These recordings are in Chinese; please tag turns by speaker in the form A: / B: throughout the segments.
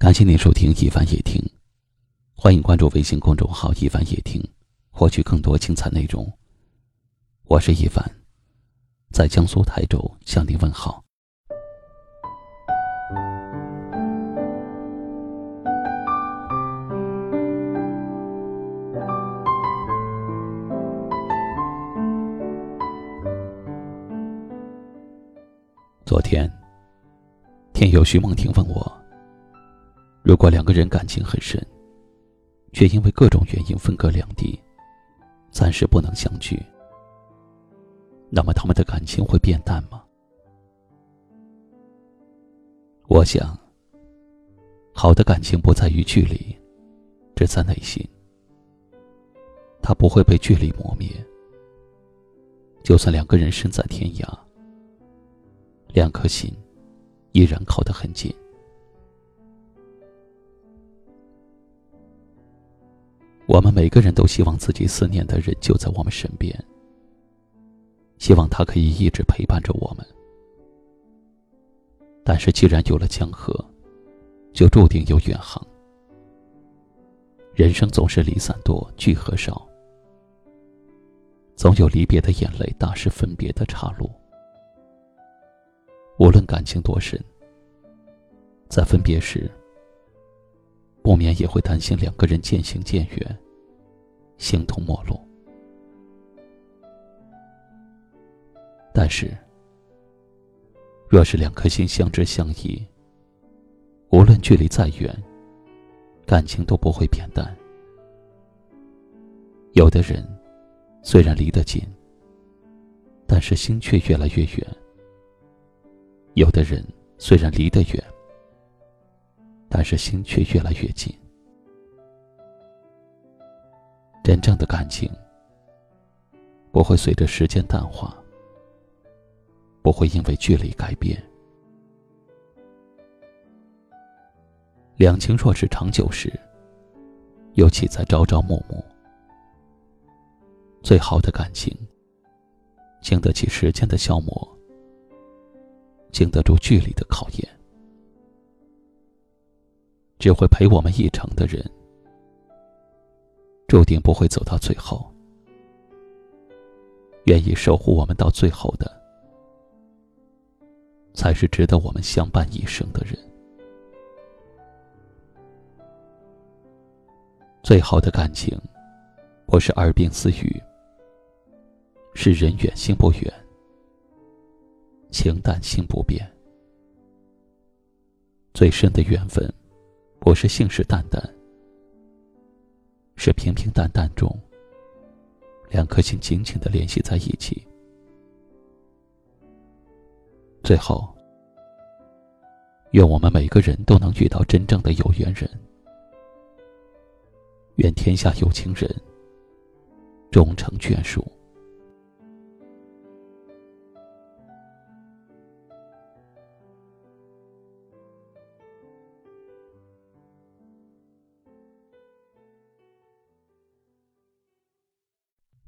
A: 感谢您收听一凡夜听，欢迎关注微信公众号“一凡夜听”，获取更多精彩内容。我是一凡，在江苏台州向您问好。昨天，天友徐梦婷问我。如果两个人感情很深，却因为各种原因分隔两地，暂时不能相聚，那么他们的感情会变淡吗？我想，好的感情不在于距离，只在内心。它不会被距离磨灭。就算两个人身在天涯，两颗心依然靠得很近。我们每个人都希望自己思念的人就在我们身边，希望他可以一直陪伴着我们。但是，既然有了江河，就注定有远航。人生总是离散多，聚合少，总有离别的眼泪，大是分别的岔路。无论感情多深，在分别时。不免也会担心两个人渐行渐远，形同陌路。但是，若是两颗心相知相依，无论距离再远，感情都不会变淡。有的人虽然离得近，但是心却越来越远；有的人虽然离得远，但是心却越来越近。真正的感情不会随着时间淡化，不会因为距离改变。两情若是长久时，又岂在朝朝暮暮？最好的感情，经得起时间的消磨，经得住距离的考验。只会陪我们一程的人，注定不会走到最后。愿意守护我们到最后的，才是值得我们相伴一生的人。最好的感情，不是耳鬓厮语，是人远心不远，情淡心不变。最深的缘分。不是信誓旦旦，是平平淡淡中，两颗心紧紧的联系在一起。最后，愿我们每个人都能遇到真正的有缘人，愿天下有情人终成眷属。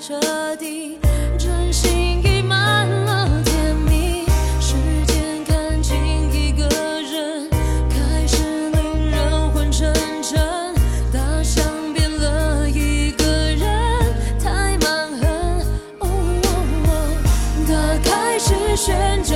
B: 彻底，真心溢满了甜蜜，时间看清一个人，开始令人昏沉沉，大想变了一个人，太蛮横，哦哦哦，他开始选战。